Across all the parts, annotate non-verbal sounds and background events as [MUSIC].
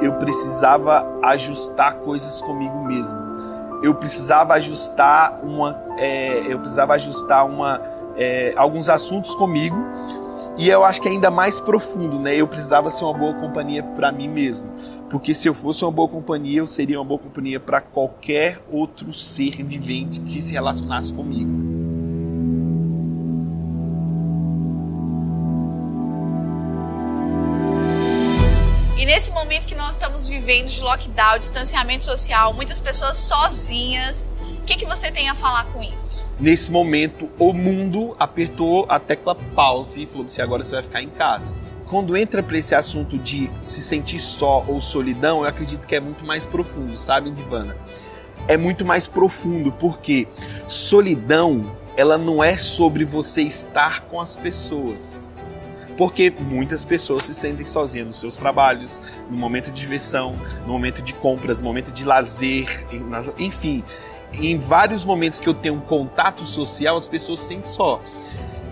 eu precisava ajustar coisas comigo mesmo. Eu precisava ajustar uma, é, eu precisava ajustar uma, é, alguns assuntos comigo e eu acho que é ainda mais profundo, né? Eu precisava ser uma boa companhia para mim mesmo, porque se eu fosse uma boa companhia, eu seria uma boa companhia para qualquer outro ser vivente que se relacionasse comigo. Nesse momento que nós estamos vivendo de lockdown, distanciamento social, muitas pessoas sozinhas, o que, que você tem a falar com isso? Nesse momento, o mundo apertou a tecla pause e falou assim: agora você vai ficar em casa. Quando entra para esse assunto de se sentir só ou solidão, eu acredito que é muito mais profundo, sabe, Divana? É muito mais profundo, porque solidão, ela não é sobre você estar com as pessoas porque muitas pessoas se sentem sozinhas nos seus trabalhos, no momento de diversão, no momento de compras, no momento de lazer, enfim, em vários momentos que eu tenho um contato social, as pessoas se sentem só.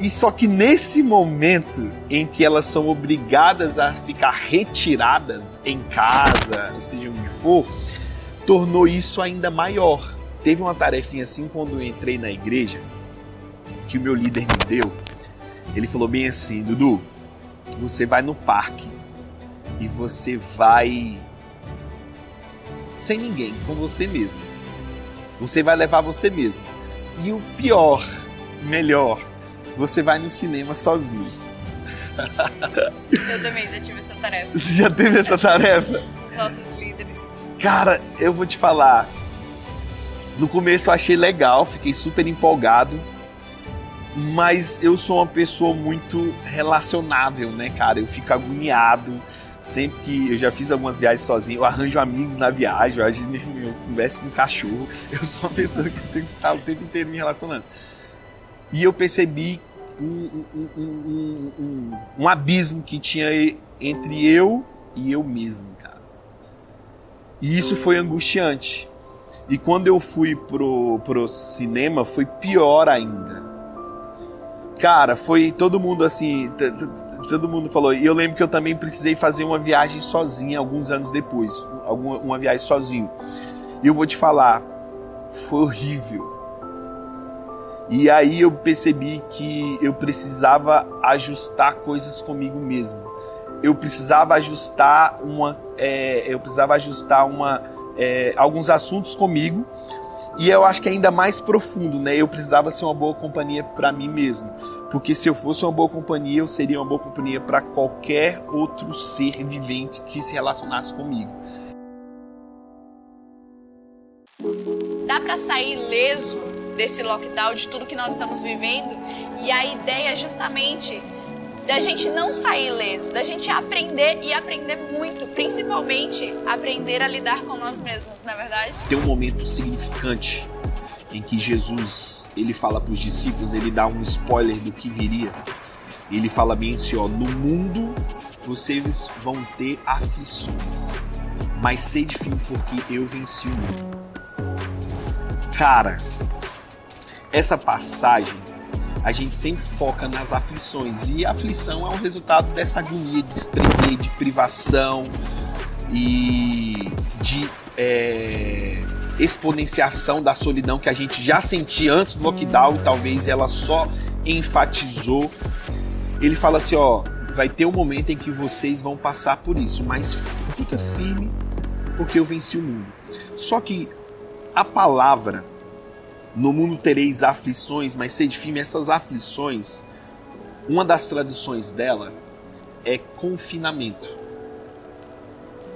E só que nesse momento em que elas são obrigadas a ficar retiradas em casa, ou seja, onde for, tornou isso ainda maior. Teve uma tarefinha assim quando eu entrei na igreja, que o meu líder me deu. Ele falou bem assim, Dudu, você vai no parque e você vai sem ninguém, com você mesmo. Você vai levar você mesmo. E o pior, melhor, você vai no cinema sozinho. Eu também já tive essa tarefa. Você já teve essa tarefa? Os nossos líderes. Cara, eu vou te falar. No começo eu achei legal, fiquei super empolgado mas eu sou uma pessoa muito relacionável, né, cara? Eu fico agoniado sempre que eu já fiz algumas viagens sozinho, eu arranjo amigos na viagem, eu, eu converso com um cachorro, [LAUGHS] eu sou uma pessoa que tem que estar o tempo inteiro me relacionando. E eu percebi um, um, um, um, um abismo que tinha entre eu e eu mesmo, cara. E isso foi angustiante. E quando eu fui pro, pro cinema, foi pior ainda Cara, foi todo mundo assim, todo mundo falou. E eu lembro que eu também precisei fazer uma viagem sozinha alguns anos depois, alguma uma viagem sozinho. E eu vou te falar, foi horrível. E aí eu percebi que eu precisava ajustar coisas comigo mesmo. Eu precisava ajustar uma, é, eu precisava ajustar uma, é, alguns assuntos comigo e eu acho que é ainda mais profundo, né? Eu precisava ser uma boa companhia para mim mesmo. Porque se eu fosse uma boa companhia, eu seria uma boa companhia para qualquer outro ser vivente que se relacionasse comigo. Dá para sair ileso desse lockdown, de tudo que nós estamos vivendo? E a ideia é justamente da gente não sair ileso, da gente aprender e aprender muito, principalmente aprender a lidar com nós mesmos, não é verdade? Tem um momento significante em que Jesus ele fala para os discípulos, ele dá um spoiler do que viria. Ele fala bem assim, ó, no mundo vocês vão ter aflições, mas sede firme porque eu venci o mundo. Cara, essa passagem a gente sempre foca nas aflições. E a aflição é um resultado dessa agonia de desprender, de privação e de é, exponenciação da solidão que a gente já sentia antes do lockdown e talvez ela só enfatizou. Ele fala assim: ó, vai ter um momento em que vocês vão passar por isso, mas fica firme porque eu venci o mundo. Só que a palavra no mundo tereis aflições, mas sede firme. Essas aflições, uma das traduções dela é confinamento.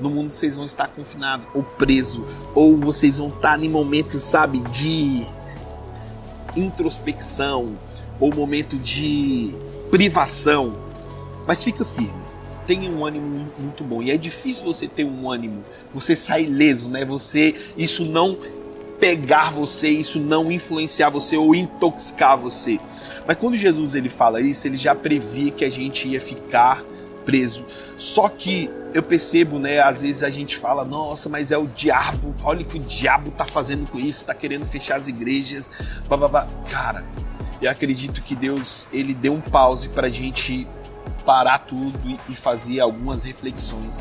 No mundo vocês vão estar confinados ou preso, ou vocês vão estar em momentos, sabe, de introspecção ou momento de privação. Mas fica firme. Tenha um ânimo muito bom. E é difícil você ter um ânimo, você sair leso, né? Você isso não pegar você, isso não influenciar você ou intoxicar você. Mas quando Jesus ele fala isso, ele já previa que a gente ia ficar preso. Só que eu percebo, né, às vezes a gente fala, nossa, mas é o diabo, olha o que o diabo tá fazendo com isso, tá querendo fechar as igrejas, bababá. Cara, eu acredito que Deus, ele deu um pause pra gente parar tudo e fazer algumas reflexões.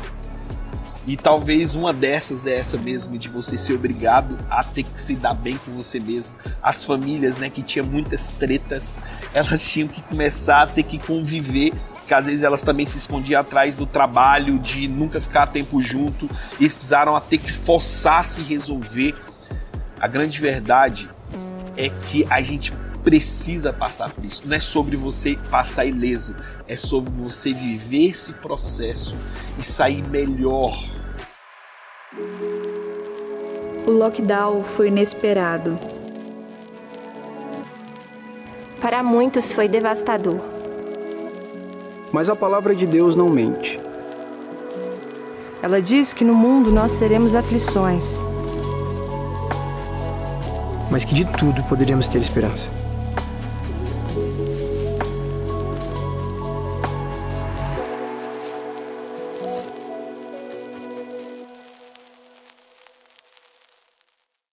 E talvez uma dessas é essa mesmo, de você ser obrigado a ter que se dar bem com você mesmo. As famílias, né, que tinham muitas tretas, elas tinham que começar a ter que conviver que às vezes elas também se escondiam atrás do trabalho, de nunca ficar a tempo junto, e eles precisaram a ter que forçar se resolver. A grande verdade é que a gente precisa passar por isso. Não é sobre você passar ileso, é sobre você viver esse processo e sair melhor. O lockdown foi inesperado. Para muitos foi devastador. Mas a palavra de Deus não mente. Ela diz que no mundo nós teremos aflições, mas que de tudo poderíamos ter esperança.